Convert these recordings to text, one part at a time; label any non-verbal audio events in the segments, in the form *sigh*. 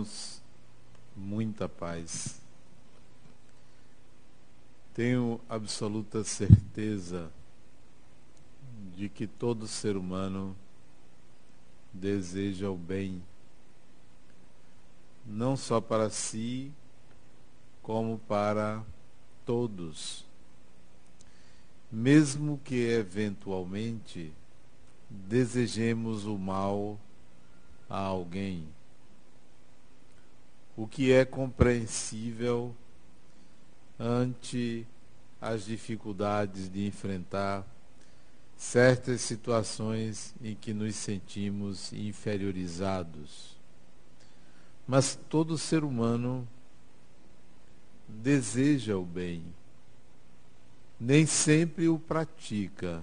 irmãos, muita paz. Tenho absoluta certeza de que todo ser humano deseja o bem, não só para si, como para todos. Mesmo que eventualmente desejemos o mal a alguém o que é compreensível ante as dificuldades de enfrentar certas situações em que nos sentimos inferiorizados. Mas todo ser humano deseja o bem, nem sempre o pratica,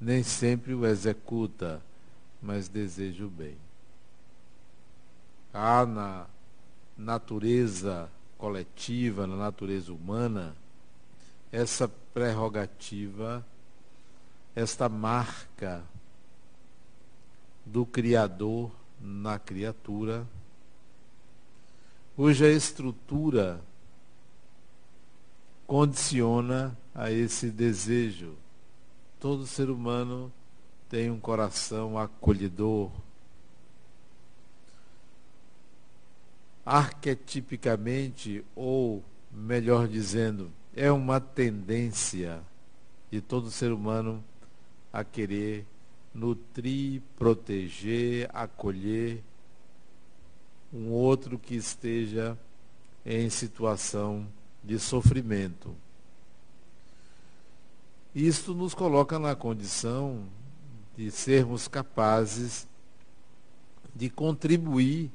nem sempre o executa, mas deseja o bem há na natureza coletiva, na natureza humana, essa prerrogativa, esta marca do Criador na criatura, cuja estrutura condiciona a esse desejo. Todo ser humano tem um coração acolhedor, arquetipicamente, ou melhor dizendo, é uma tendência de todo ser humano a querer nutrir, proteger, acolher um outro que esteja em situação de sofrimento. Isto nos coloca na condição de sermos capazes de contribuir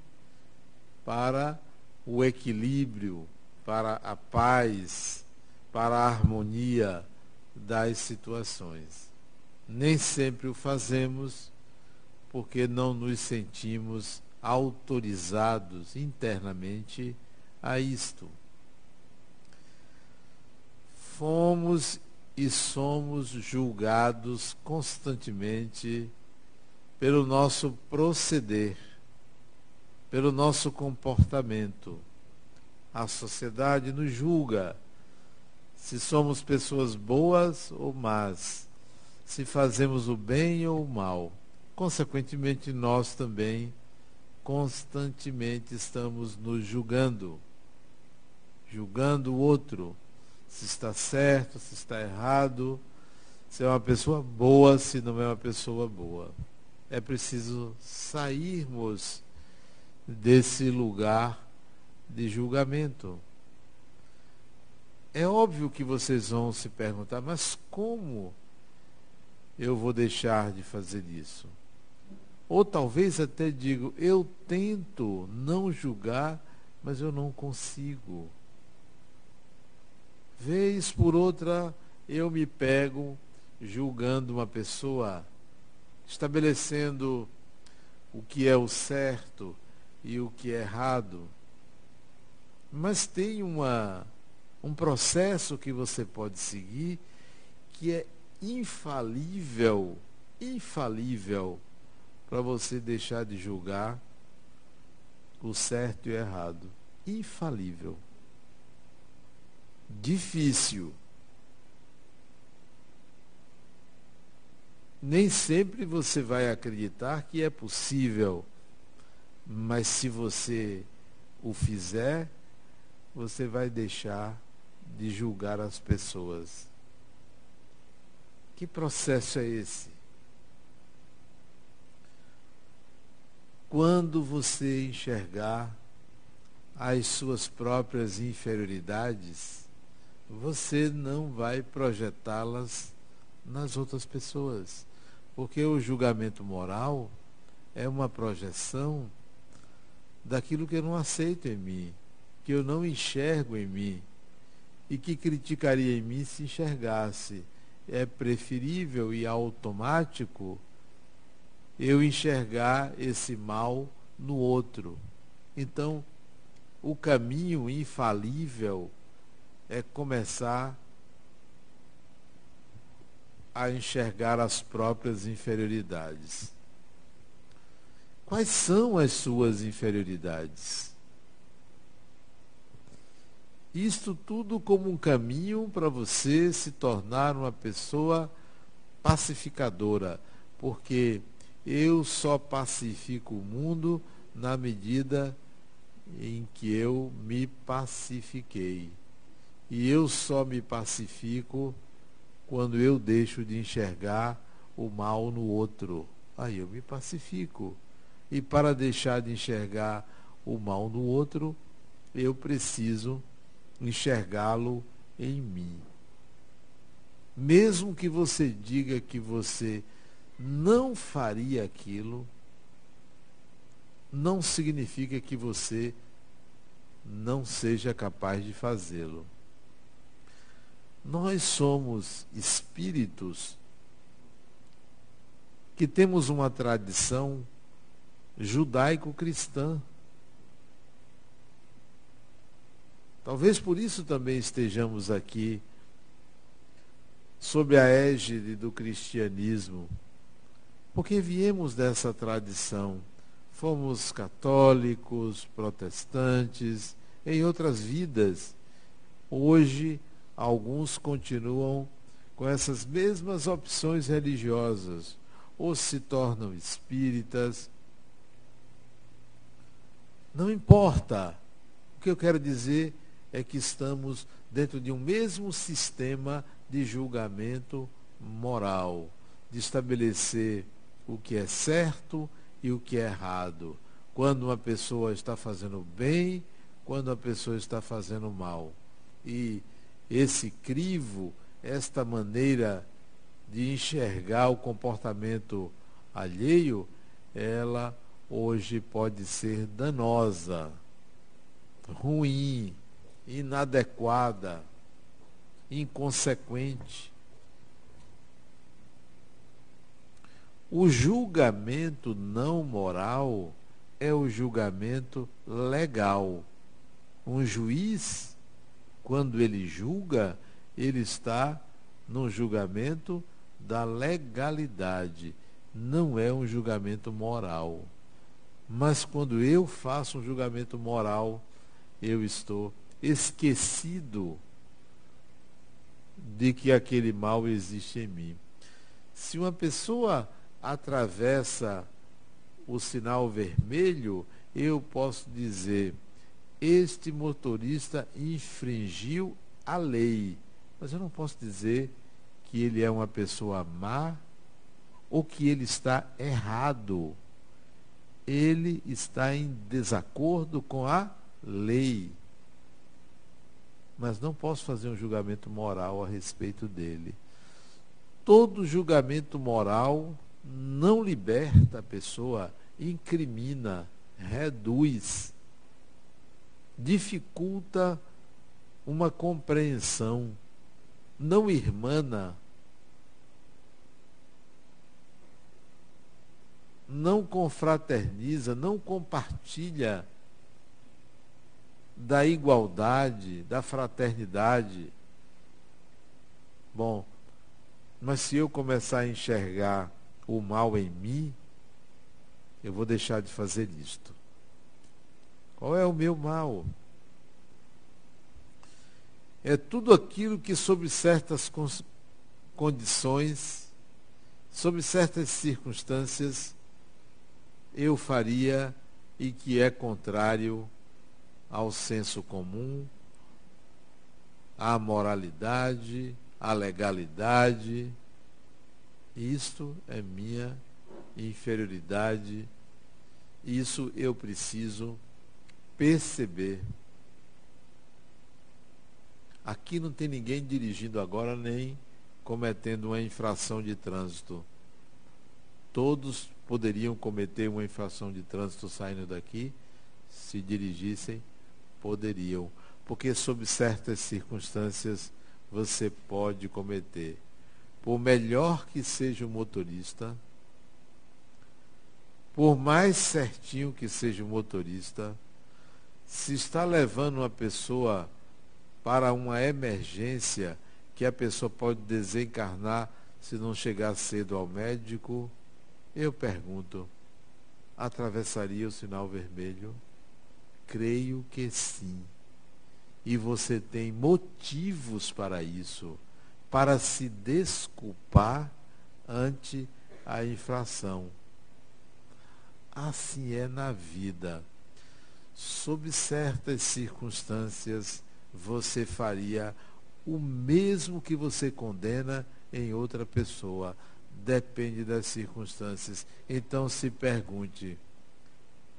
para o equilíbrio, para a paz, para a harmonia das situações. Nem sempre o fazemos porque não nos sentimos autorizados internamente a isto. Fomos e somos julgados constantemente pelo nosso proceder pelo nosso comportamento. A sociedade nos julga se somos pessoas boas ou más, se fazemos o bem ou o mal. Consequentemente, nós também constantemente estamos nos julgando, julgando o outro, se está certo, se está errado, se é uma pessoa boa, se não é uma pessoa boa. É preciso sairmos desse lugar de julgamento. É óbvio que vocês vão se perguntar, mas como eu vou deixar de fazer isso? Ou talvez até digo, eu tento não julgar, mas eu não consigo. Vez por outra, eu me pego julgando uma pessoa, estabelecendo o que é o certo, e o que é errado. Mas tem uma, um processo que você pode seguir que é infalível, infalível, para você deixar de julgar o certo e o errado. Infalível. Difícil. Nem sempre você vai acreditar que é possível mas se você o fizer, você vai deixar de julgar as pessoas. Que processo é esse? Quando você enxergar as suas próprias inferioridades, você não vai projetá-las nas outras pessoas. Porque o julgamento moral é uma projeção daquilo que eu não aceito em mim, que eu não enxergo em mim e que criticaria em mim se enxergasse. É preferível e automático eu enxergar esse mal no outro. Então, o caminho infalível é começar a enxergar as próprias inferioridades. Quais são as suas inferioridades? Isto tudo como um caminho para você se tornar uma pessoa pacificadora, porque eu só pacifico o mundo na medida em que eu me pacifiquei. E eu só me pacifico quando eu deixo de enxergar o mal no outro. Aí eu me pacifico. E para deixar de enxergar o mal no outro, eu preciso enxergá-lo em mim. Mesmo que você diga que você não faria aquilo, não significa que você não seja capaz de fazê-lo. Nós somos espíritos que temos uma tradição judaico-cristã. Talvez por isso também estejamos aqui sob a égide do cristianismo, porque viemos dessa tradição. Fomos católicos, protestantes, em outras vidas. Hoje, alguns continuam com essas mesmas opções religiosas, ou se tornam espíritas. Não importa. O que eu quero dizer é que estamos dentro de um mesmo sistema de julgamento moral, de estabelecer o que é certo e o que é errado. Quando uma pessoa está fazendo bem, quando a pessoa está fazendo mal. E esse crivo, esta maneira de enxergar o comportamento alheio, ela hoje pode ser danosa, ruim, inadequada, inconsequente. O julgamento não moral é o julgamento legal. Um juiz, quando ele julga, ele está no julgamento da legalidade, não é um julgamento moral. Mas quando eu faço um julgamento moral, eu estou esquecido de que aquele mal existe em mim. Se uma pessoa atravessa o sinal vermelho, eu posso dizer: este motorista infringiu a lei. Mas eu não posso dizer que ele é uma pessoa má ou que ele está errado. Ele está em desacordo com a lei mas não posso fazer um julgamento moral a respeito dele. Todo julgamento moral não liberta a pessoa, incrimina, reduz, dificulta uma compreensão, não irmana, não confraterniza, não compartilha da igualdade, da fraternidade. Bom, mas se eu começar a enxergar o mal em mim, eu vou deixar de fazer isto. Qual é o meu mal? É tudo aquilo que, sob certas condições, sob certas circunstâncias, eu faria e que é contrário ao senso comum, à moralidade, à legalidade. Isto é minha inferioridade. Isso eu preciso perceber. Aqui não tem ninguém dirigindo agora nem cometendo uma infração de trânsito. Todos poderiam cometer uma infração de trânsito saindo daqui se dirigissem poderiam, porque sob certas circunstâncias você pode cometer. Por melhor que seja o motorista, por mais certinho que seja o motorista, se está levando uma pessoa para uma emergência que a pessoa pode desencarnar se não chegar cedo ao médico, eu pergunto, atravessaria o sinal vermelho? Creio que sim. E você tem motivos para isso, para se desculpar ante a infração. Assim é na vida. Sob certas circunstâncias, você faria o mesmo que você condena em outra pessoa. Depende das circunstâncias. Então se pergunte: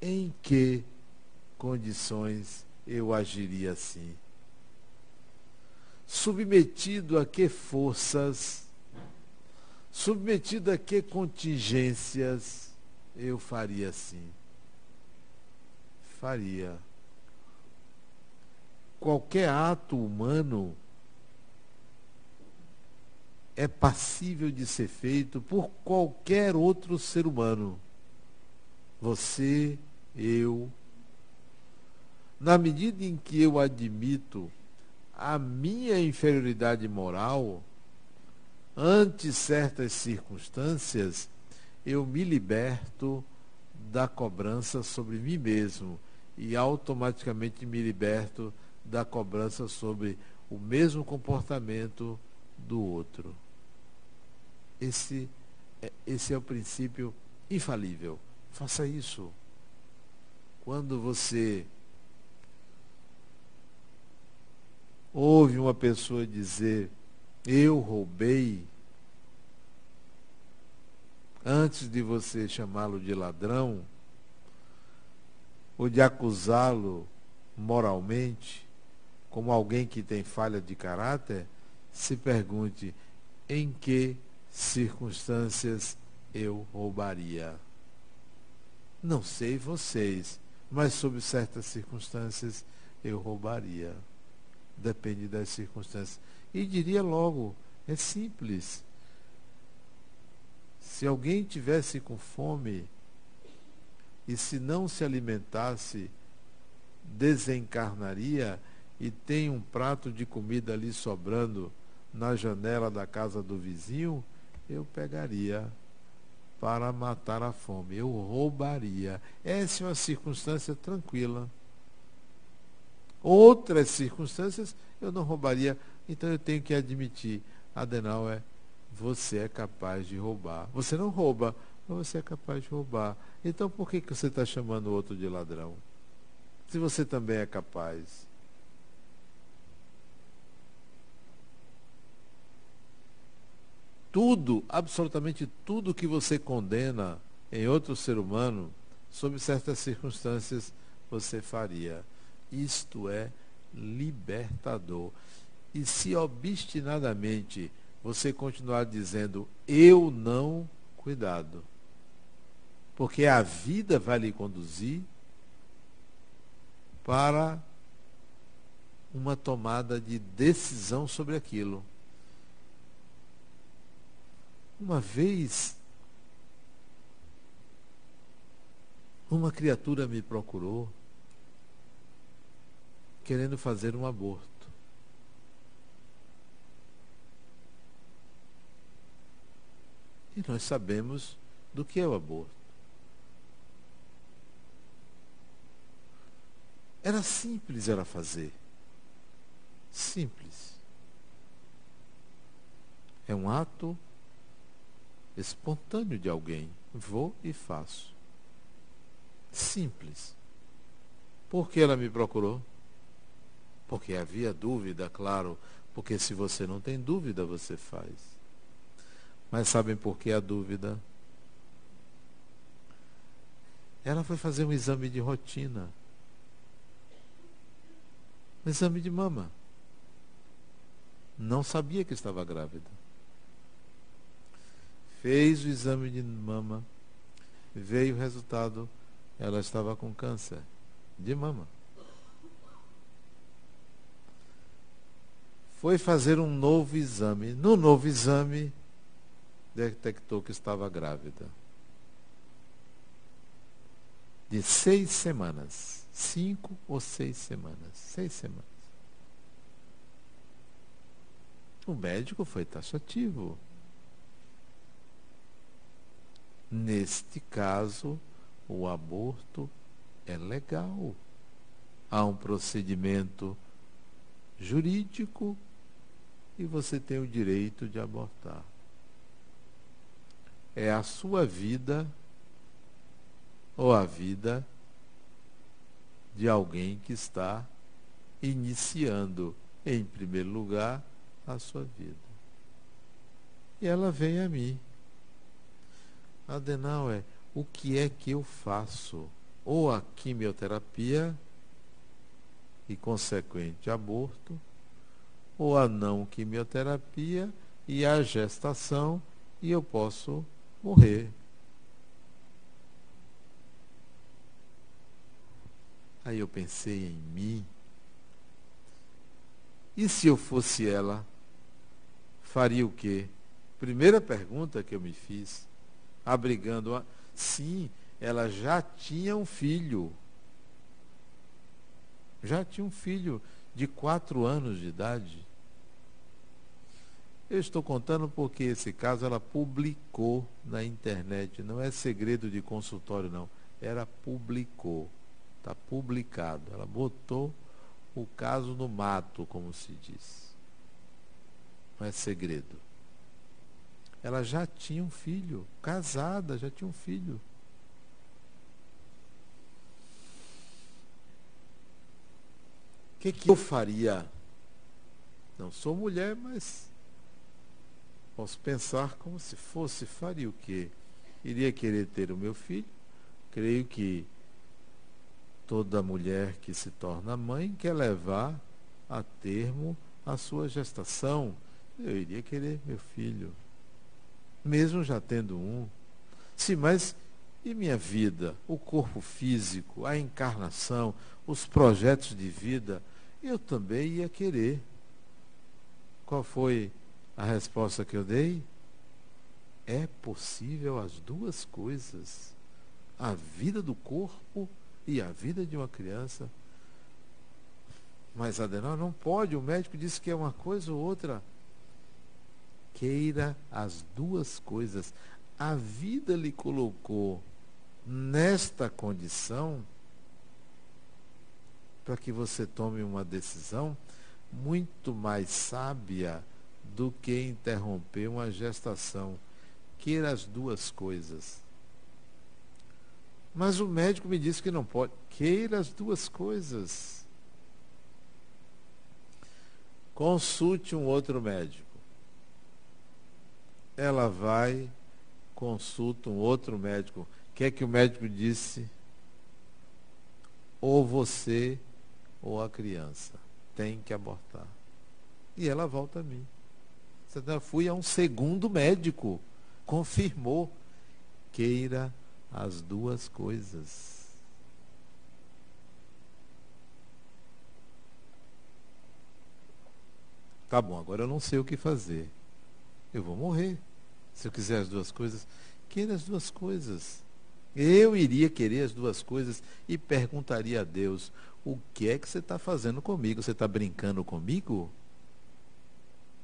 em que condições eu agiria assim? Submetido a que forças, submetido a que contingências eu faria assim? Faria. Qualquer ato humano é passível de ser feito por qualquer outro ser humano. Você, eu. Na medida em que eu admito a minha inferioridade moral, ante certas circunstâncias, eu me liberto da cobrança sobre mim mesmo e automaticamente me liberto da cobrança sobre o mesmo comportamento do outro. Esse é, esse é o princípio infalível. Faça isso. Quando você ouve uma pessoa dizer, eu roubei, antes de você chamá-lo de ladrão, ou de acusá-lo moralmente, como alguém que tem falha de caráter, se pergunte em que circunstâncias eu roubaria. Não sei vocês, mas sob certas circunstâncias eu roubaria. Depende das circunstâncias. E diria logo, é simples. Se alguém tivesse com fome e se não se alimentasse, desencarnaria e tem um prato de comida ali sobrando na janela da casa do vizinho, eu pegaria para matar a fome. Eu roubaria. Essa é uma circunstância tranquila. Outras circunstâncias eu não roubaria. Então eu tenho que admitir, Adenauer, você é capaz de roubar. Você não rouba, mas você é capaz de roubar. Então por que, que você está chamando o outro de ladrão? Se você também é capaz. Tudo, absolutamente tudo que você condena em outro ser humano, sob certas circunstâncias, você faria. Isto é libertador. E se obstinadamente você continuar dizendo eu não, cuidado. Porque a vida vai lhe conduzir para uma tomada de decisão sobre aquilo. Uma vez, uma criatura me procurou querendo fazer um aborto. E nós sabemos do que é o aborto. Era simples ela fazer. Simples. É um ato espontâneo de alguém. Vou e faço. Simples. Por que ela me procurou? Porque havia dúvida, claro. Porque se você não tem dúvida, você faz. Mas sabem por que a dúvida? Ela foi fazer um exame de rotina. Um exame de mama. Não sabia que estava grávida fez o exame de mama, veio o resultado, ela estava com câncer de mama. Foi fazer um novo exame. No novo exame, detectou que estava grávida. De seis semanas. Cinco ou seis semanas. Seis semanas. O médico foi taxativo. Neste caso, o aborto é legal. Há um procedimento jurídico e você tem o direito de abortar. É a sua vida ou a vida de alguém que está iniciando, em primeiro lugar, a sua vida. E ela vem a mim. Adenauer, o que é que eu faço? Ou a quimioterapia e consequente aborto, ou a não quimioterapia e a gestação, e eu posso morrer. Aí eu pensei em mim. E se eu fosse ela, faria o quê? Primeira pergunta que eu me fiz, abrigando a. Sim, ela já tinha um filho. Já tinha um filho de quatro anos de idade. Eu estou contando porque esse caso ela publicou na internet. Não é segredo de consultório, não. Ela publicou. Está publicado. Ela botou o caso no mato, como se diz. Não é segredo. Ela já tinha um filho, casada, já tinha um filho. O que, que eu faria? Não sou mulher, mas posso pensar como se fosse, faria o quê? Iria querer ter o meu filho? Creio que toda mulher que se torna mãe quer levar a termo a sua gestação. Eu iria querer meu filho, mesmo já tendo um. Sim, mas e minha vida, o corpo físico, a encarnação, os projetos de vida, eu também ia querer. Qual foi a resposta que eu dei? É possível as duas coisas. A vida do corpo e a vida de uma criança. Mas Adenal não pode, o médico disse que é uma coisa ou outra. Queira as duas coisas. A vida lhe colocou nesta condição para que você tome uma decisão muito mais sábia do que interromper uma gestação. Queira as duas coisas. Mas o médico me disse que não pode. Queira as duas coisas. Consulte um outro médico. Ela vai, consulta um outro médico. O que é que o médico disse? Ou você ou a criança tem que abortar. E ela volta a mim. Eu fui a um segundo médico, confirmou. Queira as duas coisas. Tá bom, agora eu não sei o que fazer. Eu vou morrer. Se eu quiser as duas coisas, queira as duas coisas. Eu iria querer as duas coisas e perguntaria a Deus: o que é que você está fazendo comigo? Você está brincando comigo?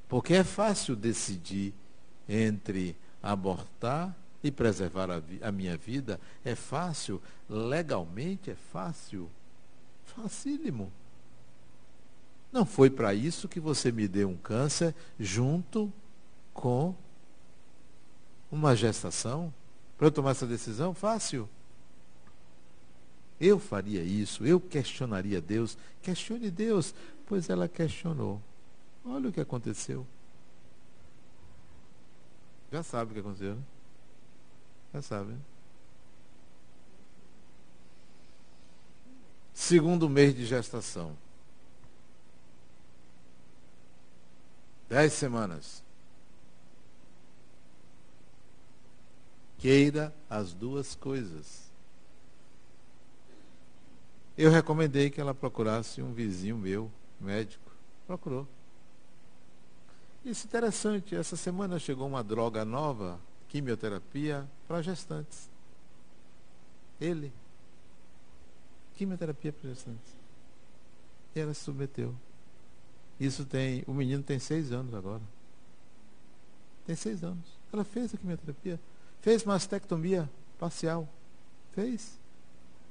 Porque é fácil decidir entre abortar e preservar a, a, minha vida é fácil, legalmente é fácil, facílimo. Não foi para isso que você me deu um câncer junto com uma gestação? Para eu tomar essa decisão? Fácil. Eu faria isso, eu questionaria Deus. Questione Deus, pois ela questionou. Olha o que aconteceu. Já sabe o que aconteceu, né? Já sabe. Né? Segundo mês de gestação. Dez semanas. Queira as duas coisas. Eu recomendei que ela procurasse um vizinho meu, médico. Procurou. Isso é interessante. Essa semana chegou uma droga nova quimioterapia para gestantes. Ele. Quimioterapia para gestantes. E ela se submeteu. Isso tem. O menino tem seis anos agora. Tem seis anos. Ela fez a quimioterapia. Fez mastectomia parcial. Fez.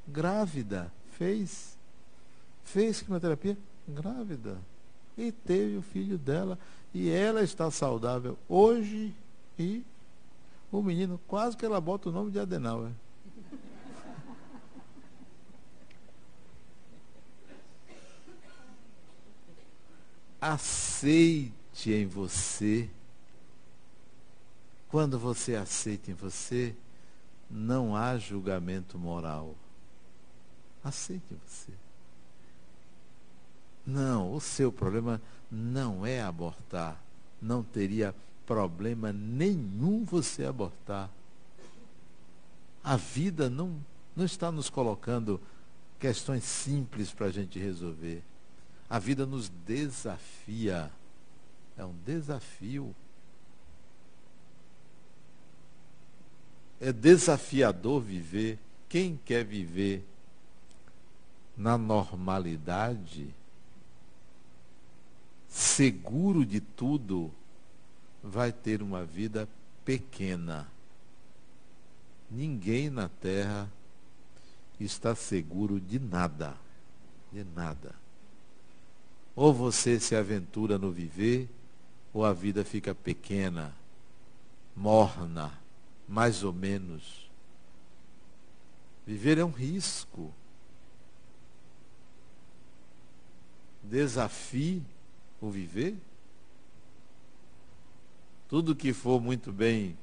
Grávida. Fez. Fez quimioterapia. Grávida. E teve o filho dela. E ela está saudável hoje. E o menino, quase que ela bota o nome de Adenauer. *laughs* Aceite em você. Quando você aceita em você, não há julgamento moral. Aceite você. Não, o seu problema não é abortar. Não teria problema nenhum você abortar. A vida não, não está nos colocando questões simples para a gente resolver. A vida nos desafia. É um desafio. É desafiador viver. Quem quer viver na normalidade, seguro de tudo, vai ter uma vida pequena. Ninguém na terra está seguro de nada. De nada. Ou você se aventura no viver, ou a vida fica pequena, morna, mais ou menos. Viver é um risco. Desafie o viver. Tudo que for muito bem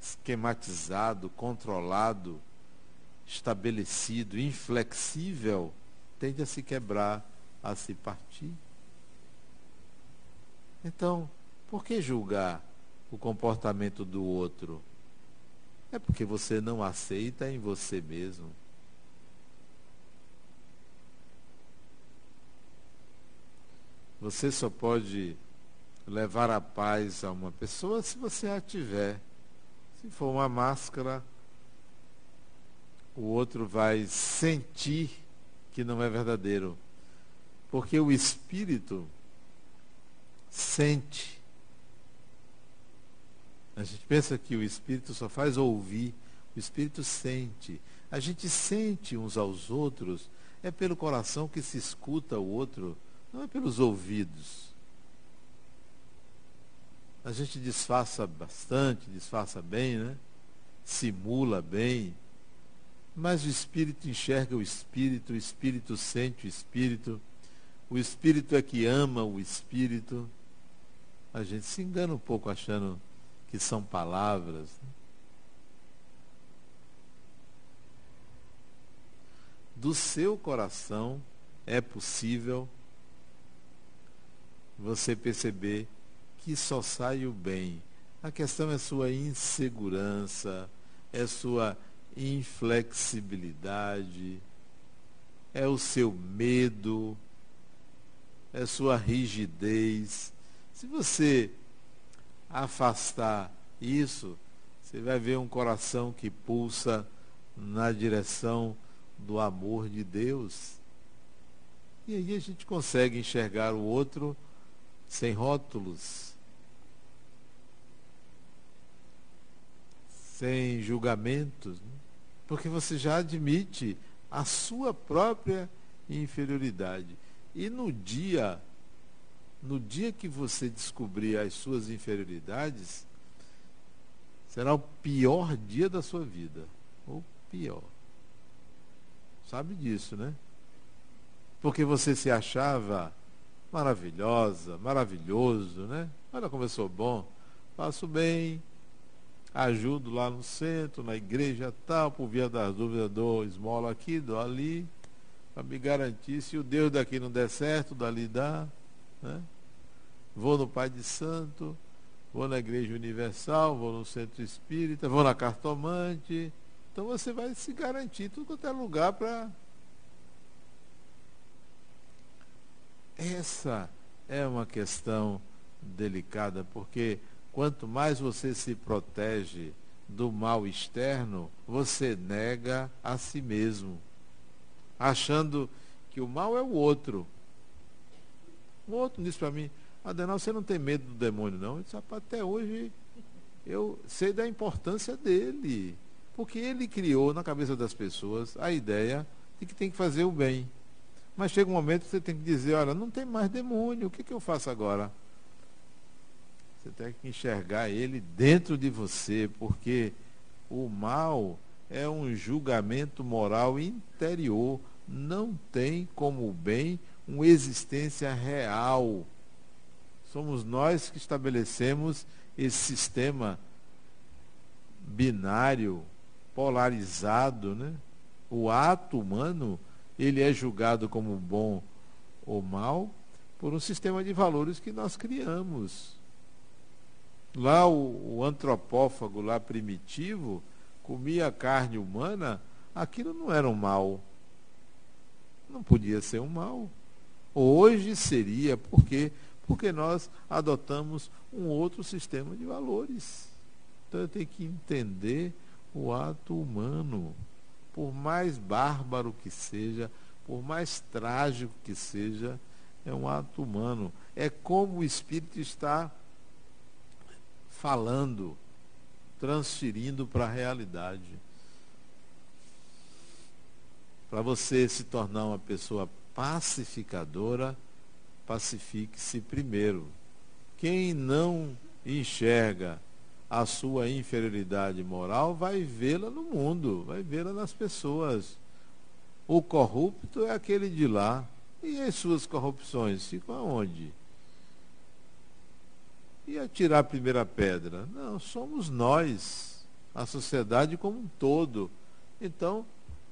esquematizado, controlado, estabelecido, inflexível, tende a se quebrar a se partir. Então, por que julgar o comportamento do outro? É porque você não aceita em você mesmo. Você só pode levar a paz a uma pessoa se você a tiver. Se for uma máscara, o outro vai sentir que não é verdadeiro. Porque o espírito sente. A gente pensa que o espírito só faz ouvir, o espírito sente. A gente sente uns aos outros, é pelo coração que se escuta o outro, não é pelos ouvidos. A gente disfarça bastante, disfarça bem, né? Simula bem. Mas o espírito enxerga o espírito, o espírito sente o espírito. O espírito é que ama o espírito. A gente se engana um pouco achando que são palavras. Do seu coração é possível você perceber que só sai o bem. A questão é sua insegurança, é sua inflexibilidade, é o seu medo, é sua rigidez. Se você afastar isso, você vai ver um coração que pulsa na direção do amor de Deus. E aí a gente consegue enxergar o outro sem rótulos, sem julgamentos, né? porque você já admite a sua própria inferioridade. E no dia, no dia que você descobrir as suas inferioridades, será o pior dia da sua vida. O pior. Sabe disso, né? Porque você se achava maravilhosa, maravilhoso, né? Olha como eu sou bom, faço bem, ajudo lá no centro, na igreja tal, por via das dúvidas, dou esmola aqui, dou ali para me garantir, se o Deus daqui não der certo, dali dá. Né? Vou no Pai de Santo, vou na Igreja Universal, vou no Centro Espírita, vou na Cartomante. Então você vai se garantir tudo quanto é lugar para. Essa é uma questão delicada, porque quanto mais você se protege do mal externo, você nega a si mesmo achando que o mal é o outro. O outro disse para mim, Adenal, você não tem medo do demônio, não? Disse, até hoje eu sei da importância dele. Porque ele criou na cabeça das pessoas a ideia de que tem que fazer o bem. Mas chega um momento que você tem que dizer, olha, não tem mais demônio, o que, que eu faço agora? Você tem que enxergar ele dentro de você, porque o mal é um julgamento moral interior. Não tem como o bem uma existência real. Somos nós que estabelecemos esse sistema binário, polarizado, né? O ato humano, ele é julgado como bom ou mal por um sistema de valores que nós criamos. Lá o, o antropófago lá primitivo comia carne humana, aquilo não era um mal. Não podia ser um mal. Hoje seria, por quê? Porque nós adotamos um outro sistema de valores. Então eu tenho que entender o ato humano. Por mais bárbaro que seja, por mais trágico que seja, é um ato humano. É como o Espírito está falando, transferindo para a realidade. Para você se tornar uma pessoa pacificadora, pacifique-se primeiro. Quem não enxerga a sua inferioridade moral vai vê-la no mundo, vai vê-la nas pessoas. O corrupto é aquele de lá. E as suas corrupções ficam aonde? e atirar a primeira pedra. Não, somos nós, a sociedade como um todo. Então,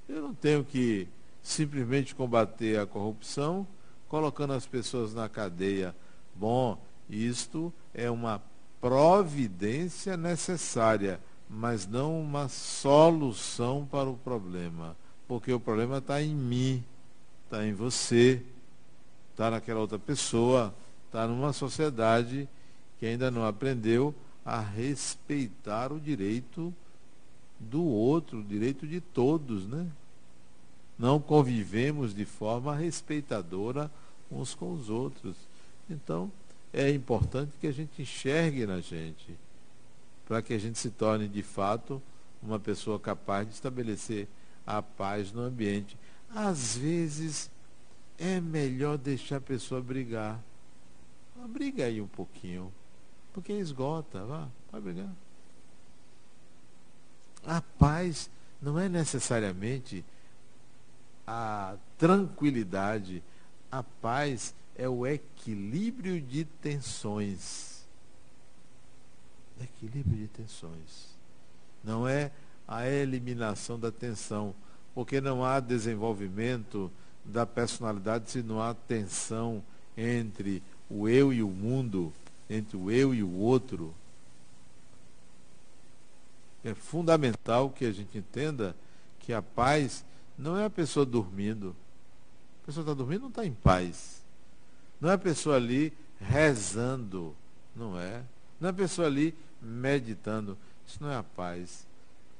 eu não tenho que simplesmente combater a corrupção colocando as pessoas na cadeia. Bom, isto é uma providência necessária, mas não uma solução para o problema. Porque o problema está em mim, está em você, está naquela outra pessoa, está numa sociedade que ainda não aprendeu a respeitar o direito do outro, o direito de todos, né? Não convivemos de forma respeitadora uns com os outros. Então, é importante que a gente enxergue na gente, para que a gente se torne de fato uma pessoa capaz de estabelecer a paz no ambiente. Às vezes é melhor deixar a pessoa brigar. Briga aí um pouquinho. Porque esgota, vá, pode brigar. A paz não é necessariamente a tranquilidade. A paz é o equilíbrio de tensões. Equilíbrio de tensões. Não é a eliminação da tensão, porque não há desenvolvimento da personalidade se não há tensão entre o eu e o mundo entre o eu e o outro, é fundamental que a gente entenda que a paz não é a pessoa dormindo. A pessoa está dormindo não está em paz. Não é a pessoa ali rezando. Não é. Não é a pessoa ali meditando. Isso não é a paz.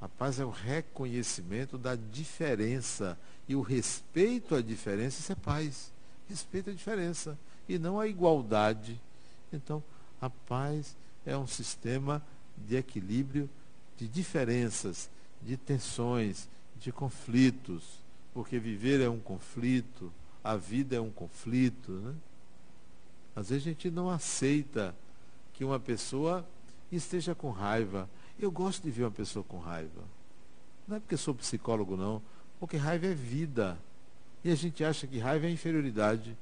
A paz é o reconhecimento da diferença. E o respeito à diferença, isso é paz. Respeito à diferença. E não à igualdade. Então, a paz é um sistema de equilíbrio de diferenças, de tensões, de conflitos, porque viver é um conflito, a vida é um conflito. Né? Às vezes a gente não aceita que uma pessoa esteja com raiva. Eu gosto de ver uma pessoa com raiva. Não é porque sou psicólogo, não, porque raiva é vida. E a gente acha que raiva é inferioridade.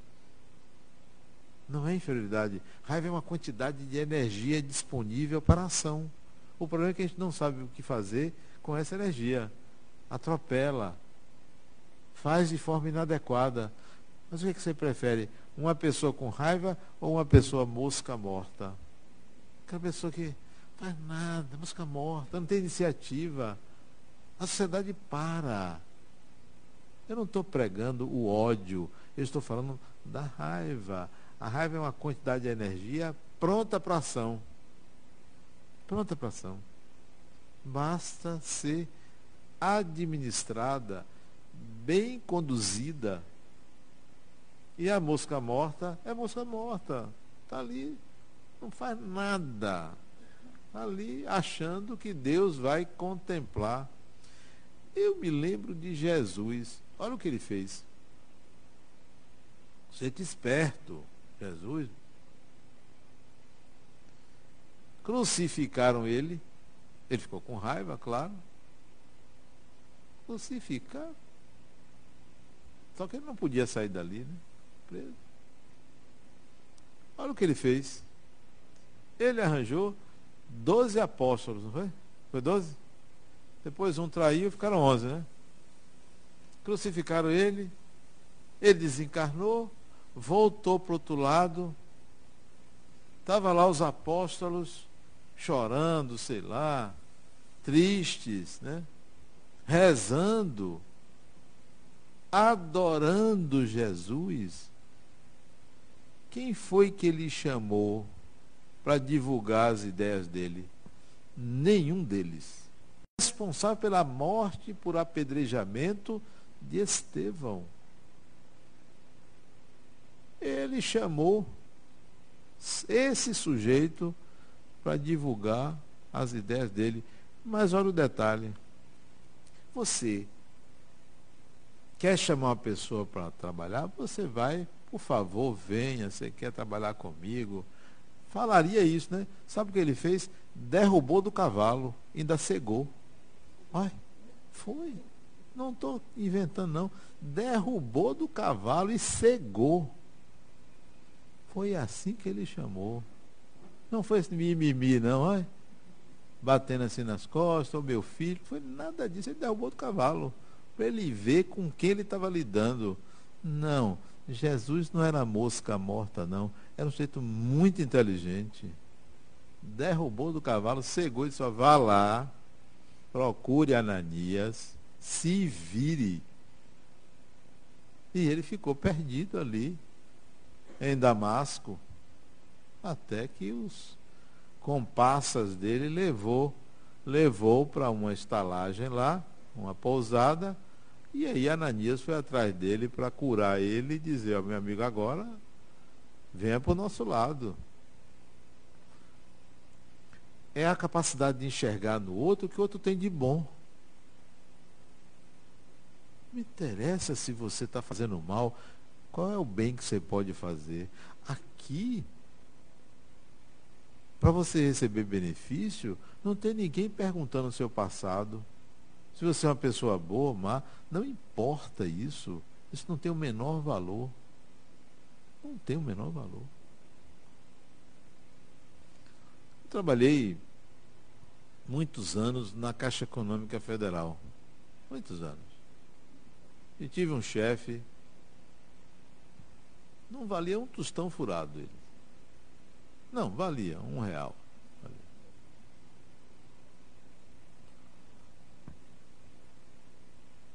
Não é inferioridade. Raiva é uma quantidade de energia disponível para a ação. O problema é que a gente não sabe o que fazer com essa energia. Atropela. Faz de forma inadequada. Mas o que, é que você prefere? Uma pessoa com raiva ou uma pessoa mosca morta? Aquela pessoa que faz nada, mosca morta, não tem iniciativa. A sociedade para. Eu não estou pregando o ódio, eu estou falando da raiva. A raiva é uma quantidade de energia pronta para ação. Pronta para ação. Basta ser administrada, bem conduzida. E a mosca morta é mosca morta. Está ali, não faz nada. Está ali achando que Deus vai contemplar. Eu me lembro de Jesus. Olha o que ele fez. Gente esperto, Jesus. Crucificaram ele. Ele ficou com raiva, claro. Crucificaram. Só que ele não podia sair dali, né? Preso. Olha o que ele fez. Ele arranjou 12 apóstolos, não foi? Foi 12? Depois um traiu, ficaram 11, né? Crucificaram ele, ele desencarnou, voltou para o outro lado, estava lá os apóstolos chorando, sei lá, tristes, né? rezando, adorando Jesus. Quem foi que ele chamou para divulgar as ideias dele? Nenhum deles. Responsável pela morte por apedrejamento de Estevão. Ele chamou esse sujeito para divulgar as ideias dele. Mas olha o detalhe. Você quer chamar uma pessoa para trabalhar, você vai, por favor, venha, você quer trabalhar comigo. Falaria isso, né? Sabe o que ele fez? Derrubou do cavalo, ainda cegou. Ai, foi. Não estou inventando, não. Derrubou do cavalo e cegou. Foi assim que ele chamou. Não foi esse mimimi, não, ai. Batendo assim nas costas, o meu filho. Foi nada disso. Ele derrubou do cavalo. Para ele ver com quem ele estava lidando. Não. Jesus não era mosca morta, não. Era um jeito muito inteligente. Derrubou do cavalo, cegou e disse: vá lá, procure Ananias se vire. E ele ficou perdido ali, em Damasco, até que os comparsas dele levou, levou para uma estalagem lá, uma pousada, e aí Ananias foi atrás dele para curar ele e dizer, ó, meu amigo, agora venha para o nosso lado. É a capacidade de enxergar no outro o que o outro tem de bom. Não interessa se você está fazendo mal, qual é o bem que você pode fazer. Aqui, para você receber benefício, não tem ninguém perguntando o seu passado. Se você é uma pessoa boa ou má, não importa isso. Isso não tem o menor valor. Não tem o menor valor. Eu trabalhei muitos anos na Caixa Econômica Federal. Muitos anos. E tive um chefe, não valia um tostão furado ele. Não, valia um real.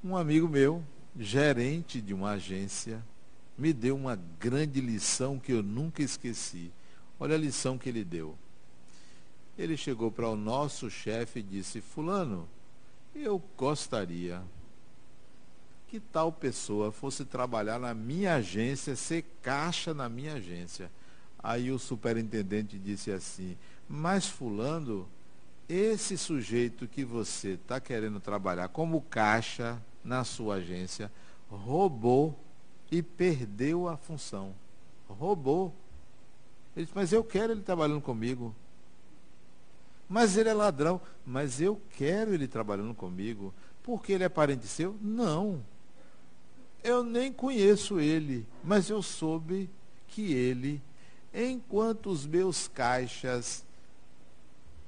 Um amigo meu, gerente de uma agência, me deu uma grande lição que eu nunca esqueci. Olha a lição que ele deu. Ele chegou para o nosso chefe e disse: Fulano, eu gostaria que tal pessoa fosse trabalhar na minha agência, ser caixa na minha agência. Aí o superintendente disse assim: Mas, Fulano, esse sujeito que você está querendo trabalhar como caixa na sua agência roubou e perdeu a função. Roubou. Ele disse: Mas eu quero ele trabalhando comigo. Mas ele é ladrão. Mas eu quero ele trabalhando comigo. Porque ele é parente seu? Não. Eu nem conheço ele, mas eu soube que ele, enquanto os meus caixas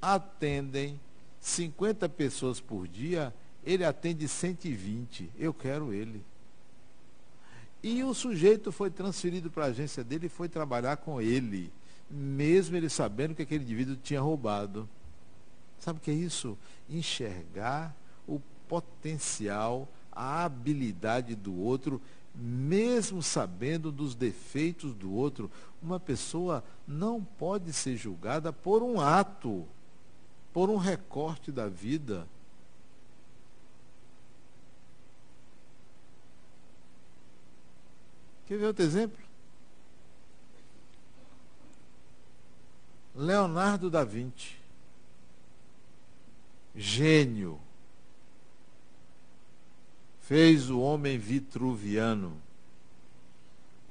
atendem 50 pessoas por dia, ele atende 120. Eu quero ele. E o sujeito foi transferido para a agência dele e foi trabalhar com ele, mesmo ele sabendo que aquele indivíduo tinha roubado. Sabe o que é isso? Enxergar o potencial a habilidade do outro, mesmo sabendo dos defeitos do outro. Uma pessoa não pode ser julgada por um ato, por um recorte da vida. Quer ver outro exemplo? Leonardo da Vinci. Gênio fez o homem vitruviano,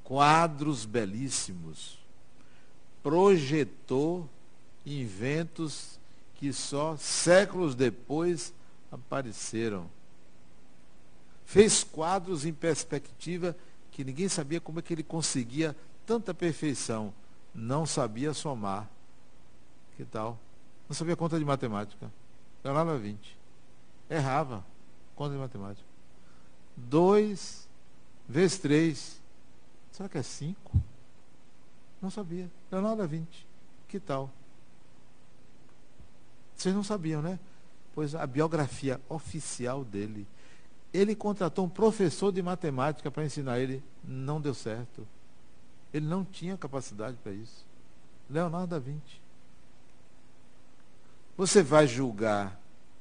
quadros belíssimos, projetou inventos que só séculos depois apareceram. Fez quadros em perspectiva que ninguém sabia como é que ele conseguia tanta perfeição. Não sabia somar. Que tal? Não sabia conta de matemática. Da Vinci. Errava. Conta de matemática. Dois vezes três. Será que é cinco? Não sabia. Leonardo da Vinci. Que tal? Vocês não sabiam, né? Pois a biografia oficial dele, ele contratou um professor de matemática para ensinar ele, não deu certo. Ele não tinha capacidade para isso. Leonardo da Vinci. Você vai julgar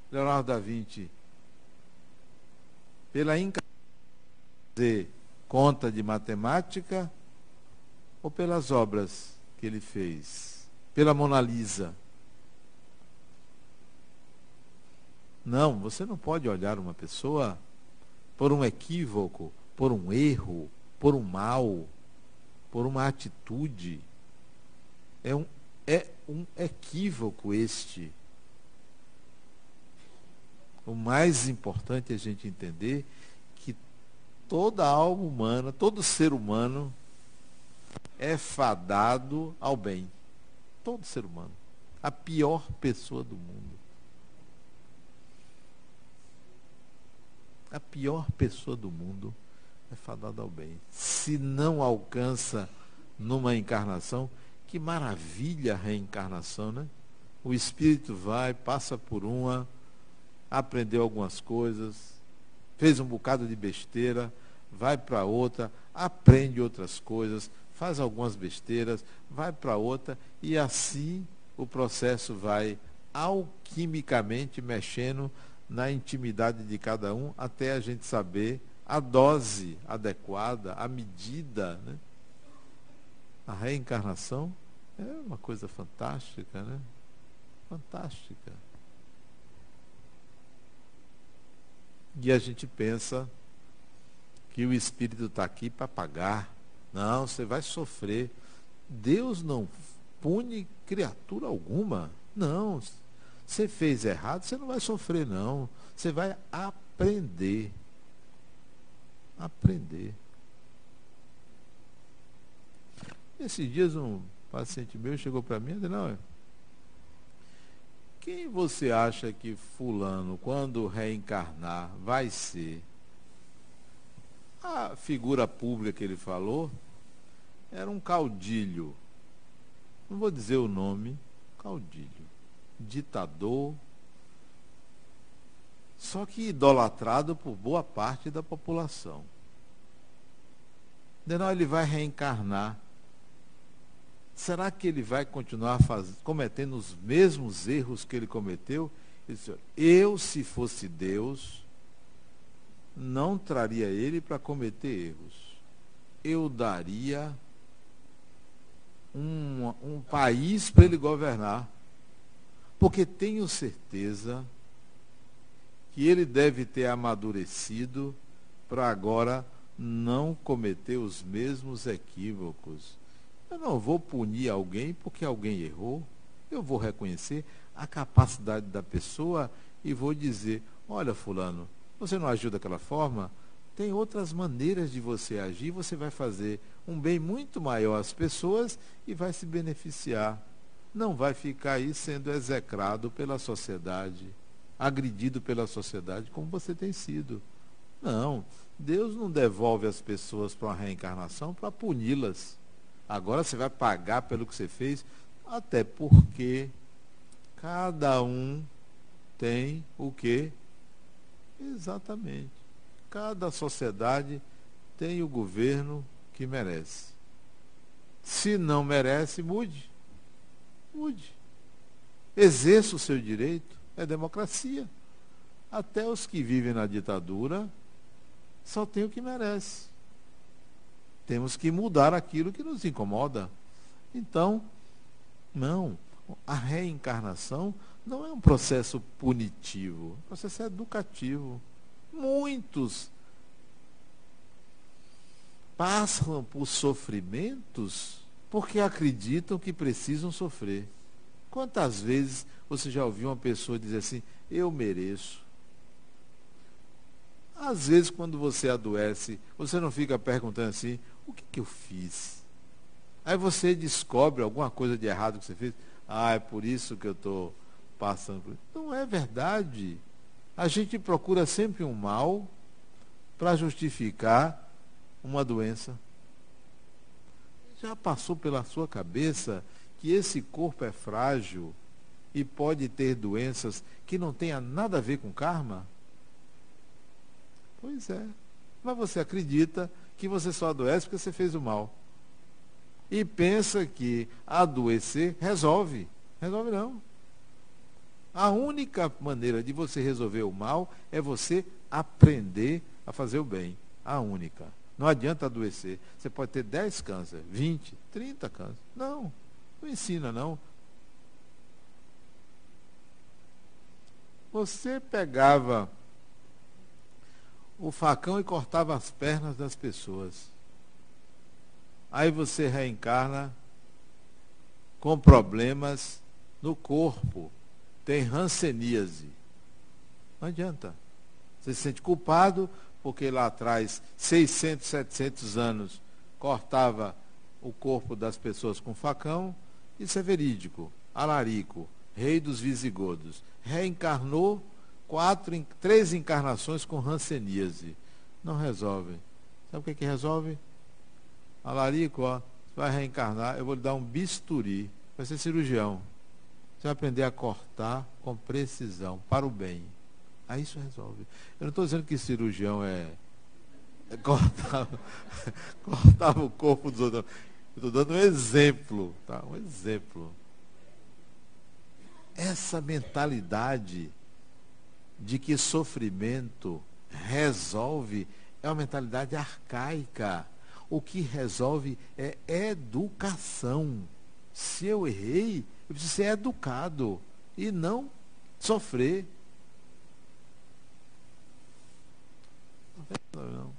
Leonardo da Vinci pela incapacidade de conta de matemática ou pelas obras que ele fez? Pela Mona Lisa? Não, você não pode olhar uma pessoa por um equívoco, por um erro, por um mal, por uma atitude. É um, é um equívoco este. O mais importante é a gente entender que toda alma humana, todo ser humano é fadado ao bem. Todo ser humano. A pior pessoa do mundo. A pior pessoa do mundo é fadada ao bem. Se não alcança numa encarnação, que maravilha a reencarnação, né? O espírito vai, passa por uma, aprendeu algumas coisas, fez um bocado de besteira, vai para outra, aprende outras coisas, faz algumas besteiras, vai para outra e assim o processo vai alquimicamente mexendo na intimidade de cada um até a gente saber a dose adequada, a medida. Né? A reencarnação é uma coisa fantástica, né? Fantástica. E a gente pensa que o Espírito está aqui para pagar. Não, você vai sofrer. Deus não pune criatura alguma. Não. Você fez errado, você não vai sofrer, não. Você vai aprender. Aprender. Esses dias um paciente meu chegou para mim e disse, não, quem você acha que fulano, quando reencarnar, vai ser? A figura pública que ele falou era um caudilho. Não vou dizer o nome, caudilho ditador, só que idolatrado por boa parte da população. Não, ele vai reencarnar. Será que ele vai continuar faz... cometendo os mesmos erros que ele cometeu? Eu, se fosse Deus, não traria ele para cometer erros. Eu daria um, um país para ele governar. Porque tenho certeza que ele deve ter amadurecido para agora não cometer os mesmos equívocos. Eu não vou punir alguém porque alguém errou. Eu vou reconhecer a capacidade da pessoa e vou dizer: olha, Fulano, você não agiu daquela forma? Tem outras maneiras de você agir, você vai fazer um bem muito maior às pessoas e vai se beneficiar não vai ficar aí sendo execrado pela sociedade, agredido pela sociedade, como você tem sido. Não, Deus não devolve as pessoas para uma reencarnação para puni-las. Agora você vai pagar pelo que você fez, até porque cada um tem o que? Exatamente. Cada sociedade tem o governo que merece. Se não merece, mude. Mude. Exerça o seu direito. É democracia. Até os que vivem na ditadura só têm o que merece. Temos que mudar aquilo que nos incomoda. Então, não. A reencarnação não é um processo punitivo, é um processo educativo. Muitos passam por sofrimentos porque acreditam que precisam sofrer. Quantas vezes você já ouviu uma pessoa dizer assim, eu mereço? Às vezes, quando você adoece, você não fica perguntando assim, o que, que eu fiz? Aí você descobre alguma coisa de errado que você fez. Ah, é por isso que eu estou passando por isso. Não é verdade. A gente procura sempre um mal para justificar uma doença. Já passou pela sua cabeça que esse corpo é frágil e pode ter doenças que não tenha nada a ver com karma? Pois é. Mas você acredita que você só adoece porque você fez o mal. E pensa que adoecer resolve. Resolve não. A única maneira de você resolver o mal é você aprender a fazer o bem. A única. Não adianta adoecer. Você pode ter 10 cânceres, 20, 30 cânceres. Não. Não ensina, não. Você pegava o facão e cortava as pernas das pessoas. Aí você reencarna com problemas no corpo. Tem ranceníase. Não adianta. Você se sente culpado porque lá atrás, 600, 700 anos, cortava o corpo das pessoas com facão. Isso é verídico. Alarico, rei dos visigodos, reencarnou quatro, três encarnações com ranceníase. Não resolve. Sabe o que, que resolve? Alarico, ó, vai reencarnar, eu vou lhe dar um bisturi. Vai ser cirurgião. Você vai aprender a cortar com precisão, para o bem. Aí isso resolve. Eu não estou dizendo que cirurgião é, é cortar, *laughs* cortar o corpo dos outros. Estou dando um exemplo, tá? Um exemplo. Essa mentalidade de que sofrimento resolve é uma mentalidade arcaica. O que resolve é educação. Se eu errei, eu preciso ser educado e não sofrer. Não.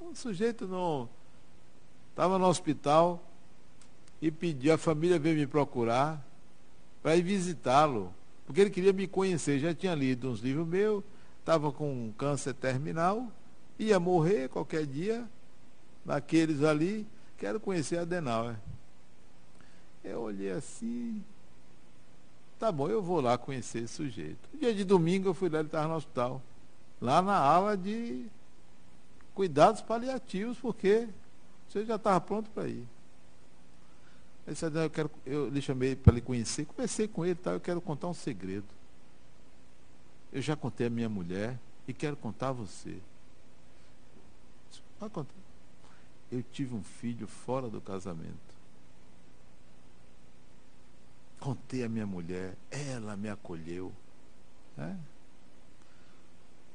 O sujeito não estava no hospital e pediu, a família veio me procurar para ir visitá-lo, porque ele queria me conhecer. Já tinha lido uns livros meus, estava com um câncer terminal, ia morrer qualquer dia, naqueles ali, quero conhecer Adenauer. Eu olhei assim, tá bom, eu vou lá conhecer esse sujeito. Dia de domingo eu fui lá, ele estava no hospital, lá na ala de cuidados paliativos, porque você já estava pronto para ir. Aí disse, eu, quero, eu lhe chamei para lhe conhecer, conversei com ele, tá, eu quero contar um segredo. Eu já contei a minha mulher e quero contar a você. Pode contar. Eu tive um filho fora do casamento. Contei a minha mulher, ela me acolheu. Né?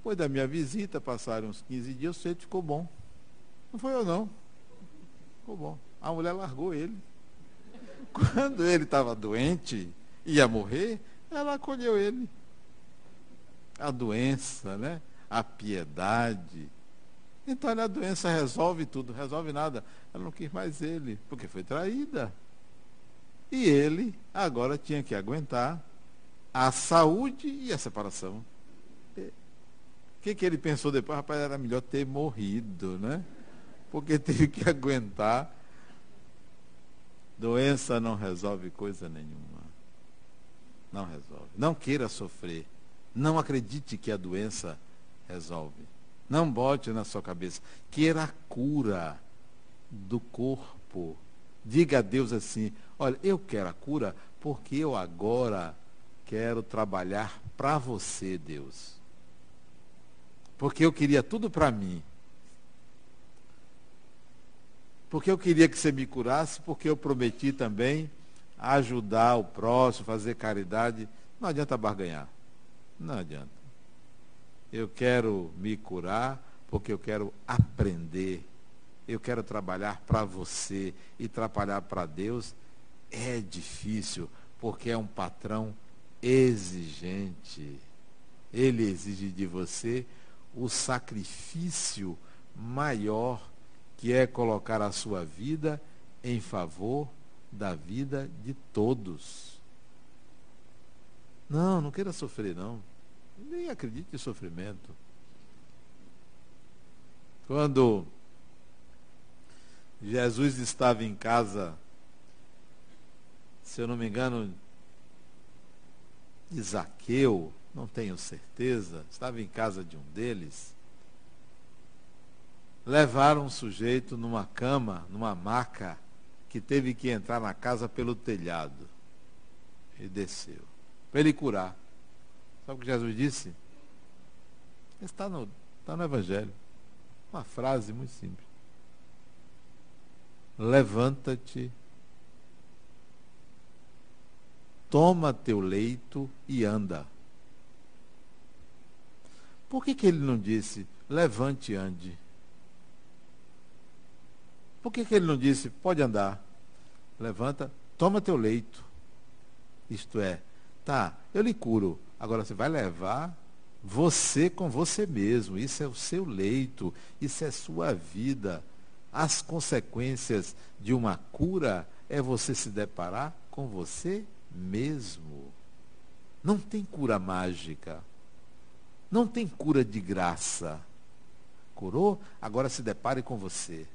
Depois da minha visita, passaram uns 15 dias, o sujeito ficou bom. Não foi eu não. Ficou bom. A mulher largou ele. *laughs* Quando ele estava doente, ia morrer, ela acolheu ele. A doença, né? A piedade. Então a doença resolve tudo, resolve nada. Ela não quis mais ele, porque foi traída. E ele agora tinha que aguentar a saúde e a separação. Que, que ele pensou depois? Rapaz, era melhor ter morrido, né? Porque *laughs* teve que aguentar. Doença não resolve coisa nenhuma. Não resolve. Não queira sofrer. Não acredite que a doença resolve. Não bote na sua cabeça. Queira a cura do corpo. Diga a Deus assim: olha, eu quero a cura porque eu agora quero trabalhar para você, Deus porque eu queria tudo para mim. Porque eu queria que você me curasse, porque eu prometi também ajudar o próximo, fazer caridade. Não adianta barganhar. Não adianta. Eu quero me curar porque eu quero aprender. Eu quero trabalhar para você e trabalhar para Deus é difícil, porque é um patrão exigente. Ele exige de você o sacrifício maior que é colocar a sua vida em favor da vida de todos. Não, não queira sofrer, não. Nem acredite em sofrimento. Quando Jesus estava em casa, se eu não me engano, de não tenho certeza, estava em casa de um deles. Levaram um sujeito numa cama, numa maca, que teve que entrar na casa pelo telhado. E desceu. Para ele curar. Sabe o que Jesus disse? Está no, está no Evangelho. Uma frase muito simples. Levanta-te, toma teu leito e anda. Por que, que ele não disse, levante e ande? Por que, que ele não disse, pode andar? Levanta, toma teu leito. Isto é, tá, eu lhe curo. Agora você vai levar você com você mesmo. Isso é o seu leito, isso é sua vida. As consequências de uma cura é você se deparar com você mesmo. Não tem cura mágica. Não tem cura de graça. Curou? Agora se depare com você.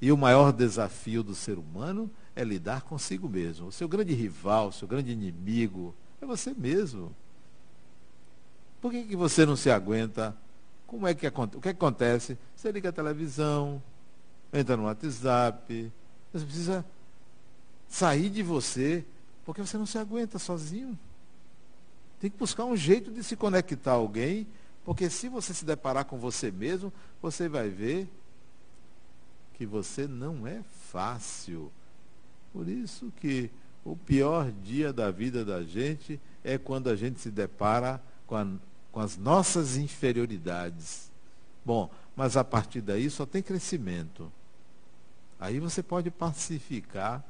E o maior desafio do ser humano é lidar consigo mesmo. O seu grande rival, o seu grande inimigo é você mesmo. Por que, que você não se aguenta? Como é que, o que acontece? Você liga a televisão, entra no WhatsApp, você precisa sair de você, porque você não se aguenta sozinho. Tem que buscar um jeito de se conectar a alguém, porque se você se deparar com você mesmo, você vai ver que você não é fácil. Por isso que o pior dia da vida da gente é quando a gente se depara com, a, com as nossas inferioridades. Bom, mas a partir daí só tem crescimento. Aí você pode pacificar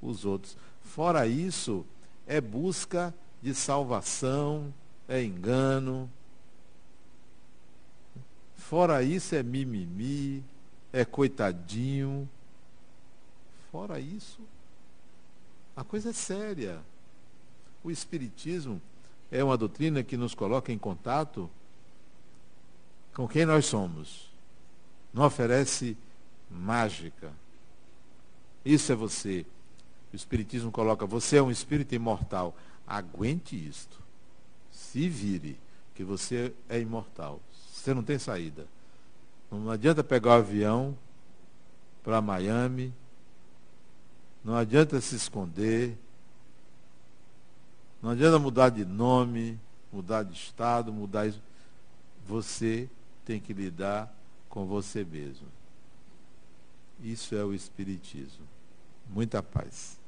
os outros. Fora isso, é busca de salvação, é engano. Fora isso, é mimimi, é coitadinho. Fora isso, a coisa é séria. O Espiritismo é uma doutrina que nos coloca em contato com quem nós somos. Não oferece mágica. Isso é você. O Espiritismo coloca, você é um espírito imortal. Aguente isto. Se vire, que você é imortal. Você não tem saída. Não adianta pegar o avião para Miami. Não adianta se esconder. Não adianta mudar de nome, mudar de estado, mudar isso. Você tem que lidar com você mesmo. Isso é o Espiritismo. Muita paz.